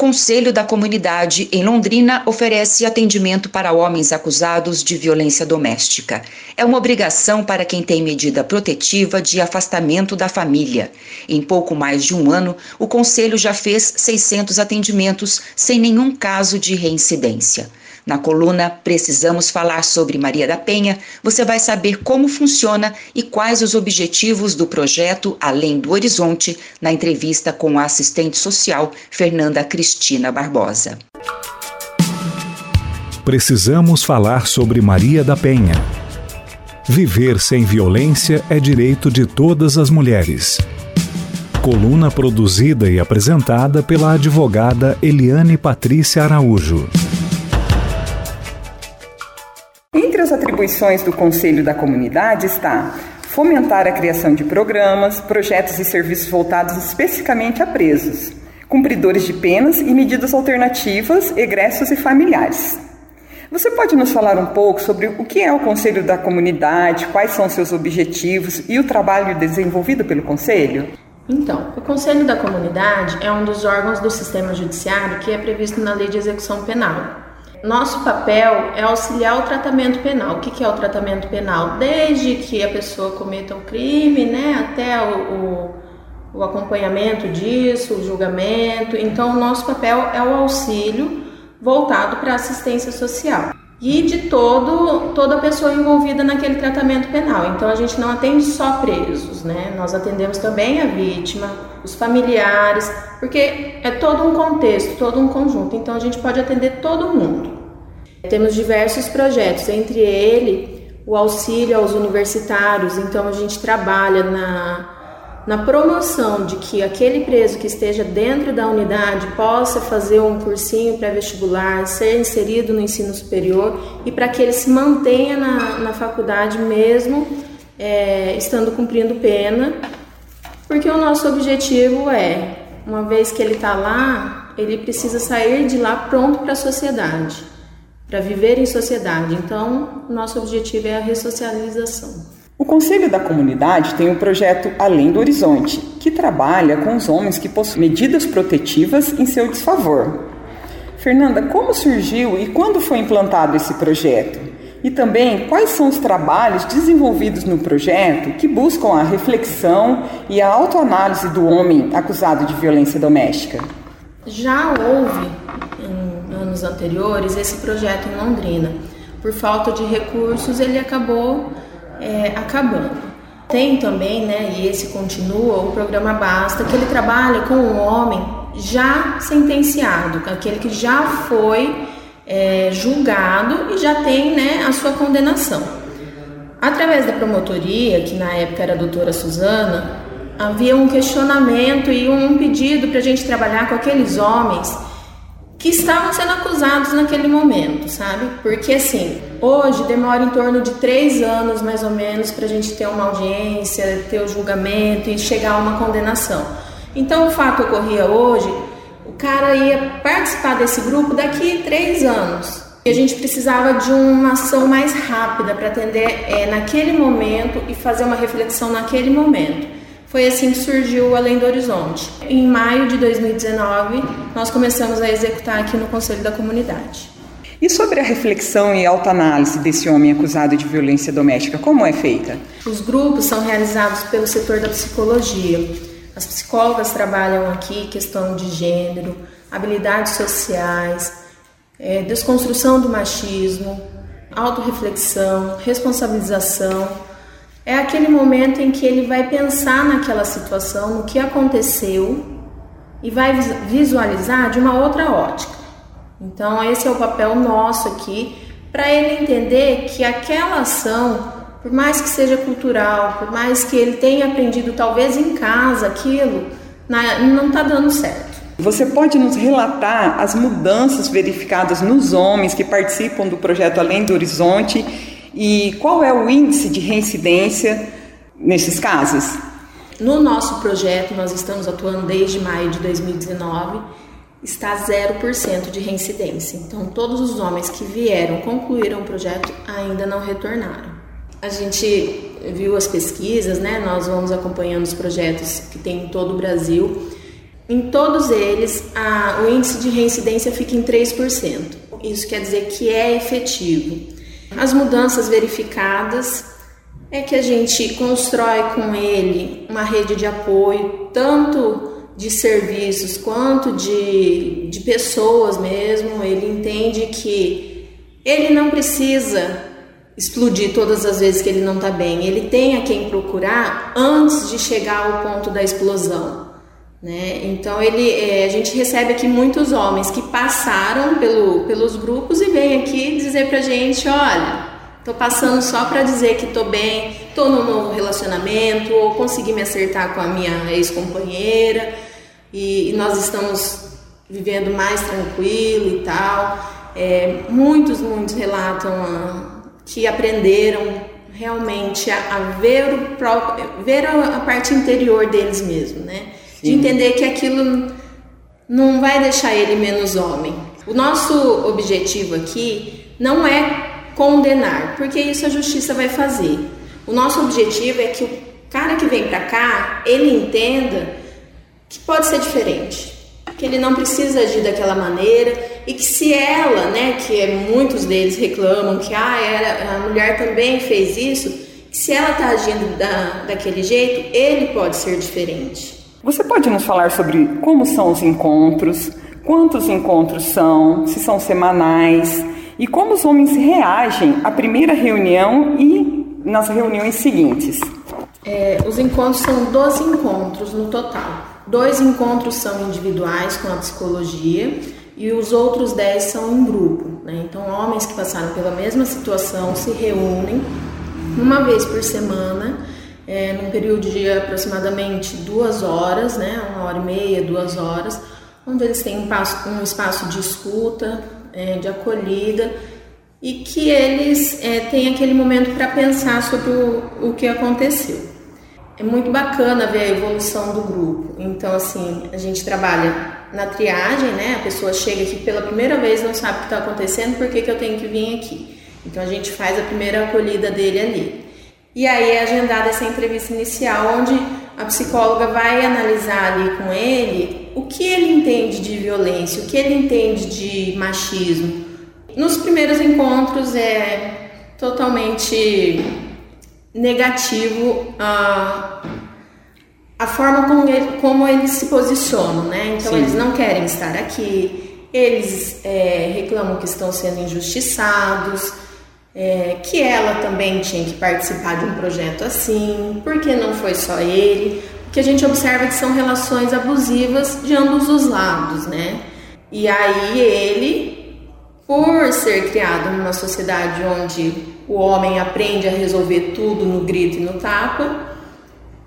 Conselho da Comunidade em Londrina oferece atendimento para homens acusados de violência doméstica. É uma obrigação para quem tem medida protetiva de afastamento da família. Em pouco mais de um ano, o Conselho já fez 600 atendimentos sem nenhum caso de reincidência. Na coluna Precisamos Falar sobre Maria da Penha, você vai saber como funciona e quais os objetivos do projeto Além do Horizonte, na entrevista com a assistente social Fernanda Cristina Barbosa. Precisamos falar sobre Maria da Penha. Viver sem violência é direito de todas as mulheres. Coluna produzida e apresentada pela advogada Eliane Patrícia Araújo. Atribuições do Conselho da Comunidade está fomentar a criação de programas, projetos e serviços voltados especificamente a presos, cumpridores de penas e medidas alternativas, egressos e familiares. Você pode nos falar um pouco sobre o que é o Conselho da Comunidade, quais são seus objetivos e o trabalho desenvolvido pelo Conselho? Então, o Conselho da Comunidade é um dos órgãos do sistema judiciário que é previsto na Lei de Execução Penal. Nosso papel é auxiliar o tratamento penal. O que é o tratamento penal? Desde que a pessoa cometa o crime, né, até o, o, o acompanhamento disso, o julgamento. Então, o nosso papel é o auxílio voltado para a assistência social e de todo toda pessoa envolvida naquele tratamento penal. Então a gente não atende só presos, né? Nós atendemos também a vítima, os familiares, porque é todo um contexto, todo um conjunto. Então a gente pode atender todo mundo. Temos diversos projetos, entre ele o auxílio aos universitários. Então a gente trabalha na na promoção de que aquele preso que esteja dentro da unidade possa fazer um cursinho pré-vestibular, ser inserido no ensino superior e para que ele se mantenha na, na faculdade mesmo é, estando cumprindo pena, porque o nosso objetivo é, uma vez que ele está lá, ele precisa sair de lá pronto para a sociedade, para viver em sociedade. Então, nosso objetivo é a ressocialização. O Conselho da Comunidade tem o projeto Além do Horizonte, que trabalha com os homens que possuem medidas protetivas em seu desfavor. Fernanda, como surgiu e quando foi implantado esse projeto? E também quais são os trabalhos desenvolvidos no projeto que buscam a reflexão e a autoanálise do homem acusado de violência doméstica? Já houve em anos anteriores esse projeto em Londrina. Por falta de recursos, ele acabou é, acabando. Tem também, né, e esse continua, o programa Basta, que ele trabalha com um homem já sentenciado, aquele que já foi é, julgado e já tem né, a sua condenação. Através da promotoria, que na época era a doutora Suzana, havia um questionamento e um pedido para a gente trabalhar com aqueles homens que estavam sendo acusados naquele momento, sabe? Porque assim, hoje demora em torno de três anos mais ou menos para a gente ter uma audiência, ter o julgamento e chegar a uma condenação. Então o fato ocorria hoje, o cara ia participar desse grupo daqui três anos. E a gente precisava de uma ação mais rápida para atender é, naquele momento e fazer uma reflexão naquele momento. Foi assim que surgiu o Além do Horizonte. Em maio de 2019, nós começamos a executar aqui no Conselho da Comunidade. E sobre a reflexão e autoanálise desse homem acusado de violência doméstica, como é feita? Os grupos são realizados pelo setor da psicologia. As psicólogas trabalham aqui questão de gênero, habilidades sociais, é, desconstrução do machismo, autorreflexão, responsabilização é aquele momento em que ele vai pensar naquela situação, no que aconteceu e vai visualizar de uma outra ótica. Então, esse é o papel nosso aqui para ele entender que aquela ação, por mais que seja cultural, por mais que ele tenha aprendido talvez em casa aquilo, não está dando certo. Você pode nos relatar as mudanças verificadas nos homens que participam do projeto Além do Horizonte e qual é o índice de reincidência nesses casos? No nosso projeto, nós estamos atuando desde maio de 2019, está 0% de reincidência. Então, todos os homens que vieram, concluíram o projeto, ainda não retornaram. A gente viu as pesquisas, né? Nós vamos acompanhando os projetos que tem em todo o Brasil. em todos eles a, o índice de reincidência fica em 3%. Isso quer dizer que é efetivo. As mudanças verificadas é que a gente constrói com ele uma rede de apoio, tanto de serviços quanto de, de pessoas mesmo. Ele entende que ele não precisa explodir todas as vezes que ele não está bem. Ele tem a quem procurar antes de chegar ao ponto da explosão. Né? Então ele, é, a gente recebe aqui muitos homens que passaram pelo, pelos grupos e vêm aqui dizer pra gente, olha, tô passando só para dizer que tô bem, tô num novo relacionamento, ou consegui me acertar com a minha ex-companheira e, e, nós estamos vivendo mais tranquilo e tal. É, muitos, muitos relatam a, que aprenderam realmente a, a ver, o próprio, ver a, a parte interior deles mesmo, né? De entender que aquilo não vai deixar ele menos homem. O nosso objetivo aqui não é condenar, porque isso a justiça vai fazer. O nosso objetivo é que o cara que vem para cá, ele entenda que pode ser diferente, que ele não precisa agir daquela maneira e que se ela, né, que é, muitos deles reclamam que ah, era, a mulher também fez isso, que se ela está agindo da, daquele jeito, ele pode ser diferente. Você pode nos falar sobre como são os encontros, quantos encontros são, se são semanais e como os homens reagem à primeira reunião e nas reuniões seguintes? É, os encontros são 12 encontros no total. Dois encontros são individuais com a psicologia e os outros 10 são em grupo. Né? Então, homens que passaram pela mesma situação se reúnem uma vez por semana é, num período de aproximadamente duas horas, né, uma hora e meia, duas horas, onde eles têm um espaço, um espaço de escuta, é, de acolhida e que eles é, têm aquele momento para pensar sobre o, o que aconteceu. É muito bacana ver a evolução do grupo. Então, assim, a gente trabalha na triagem, né? A pessoa chega aqui pela primeira vez, não sabe o que está acontecendo, por que, que eu tenho que vir aqui? Então, a gente faz a primeira acolhida dele ali. E aí é agendada essa entrevista inicial, onde a psicóloga vai analisar ali com ele o que ele entende de violência, o que ele entende de machismo. Nos primeiros encontros é totalmente negativo a, a forma como, ele, como eles se posicionam, né? Então Sim. eles não querem estar aqui, eles é, reclamam que estão sendo injustiçados é, que ela também tinha que participar de um projeto assim, porque não foi só ele, porque a gente observa que são relações abusivas de ambos os lados, né? E aí ele, por ser criado numa sociedade onde o homem aprende a resolver tudo no grito e no tapa,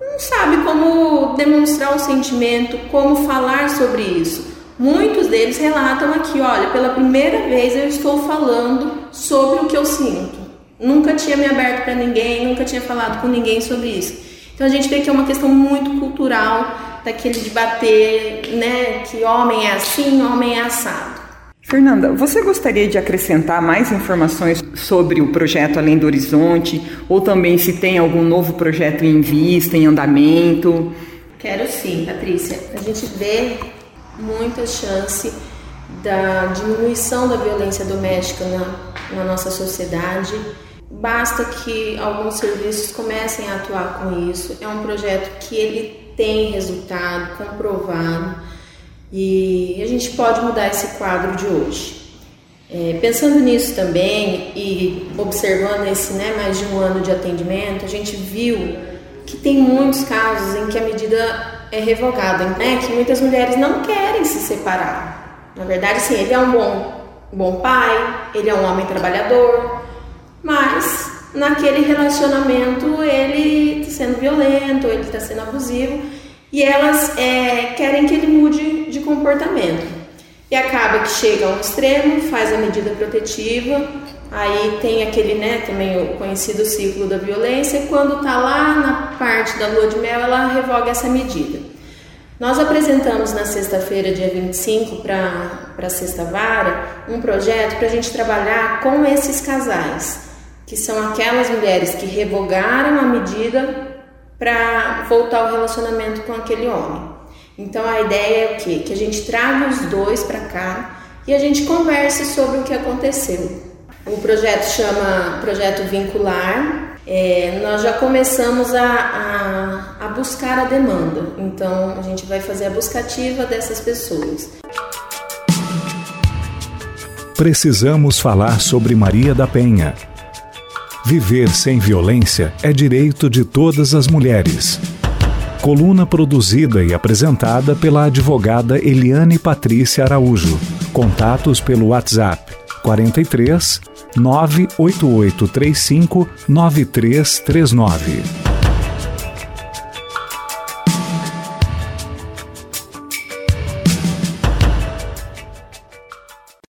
não sabe como demonstrar o sentimento, como falar sobre isso. Muitos deles relatam aqui, olha, pela primeira vez eu estou falando sobre o que eu sinto. Nunca tinha me aberto para ninguém, nunca tinha falado com ninguém sobre isso. Então a gente vê que é uma questão muito cultural, daquele de bater, né, que homem é assim, homem é assado. Fernanda, você gostaria de acrescentar mais informações sobre o projeto Além do Horizonte, ou também se tem algum novo projeto em vista, em andamento? Quero sim, Patrícia. A gente vê muita chance da diminuição da violência doméstica na, na nossa sociedade. Basta que alguns serviços comecem a atuar com isso. É um projeto que ele tem resultado comprovado e a gente pode mudar esse quadro de hoje. É, pensando nisso também e observando esse né, mais de um ano de atendimento, a gente viu que tem muitos casos em que a medida é revogada, né? Que muitas mulheres não querem se separar. Na verdade, sim, ele é um bom, bom pai, ele é um homem trabalhador, mas naquele relacionamento ele está sendo violento, ele está sendo abusivo e elas é, querem que ele mude de comportamento. E acaba que chega a um extremo, faz a medida protetiva, aí tem aquele, né, também o conhecido ciclo da violência, e quando está lá na parte da lua de mel, ela revoga essa medida. Nós apresentamos na sexta-feira, dia 25, para a Sexta Vara, um projeto para a gente trabalhar com esses casais, que são aquelas mulheres que revogaram a medida para voltar ao relacionamento com aquele homem. Então a ideia é o quê? Que a gente traga os dois para cá e a gente converse sobre o que aconteceu. O projeto chama Projeto Vincular. É, nós já começamos a, a, a buscar a demanda, então a gente vai fazer a buscativa dessas pessoas. Precisamos falar sobre Maria da Penha. Viver sem violência é direito de todas as mulheres. Coluna produzida e apresentada pela advogada Eliane Patrícia Araújo. Contatos pelo WhatsApp 43 98835 9339.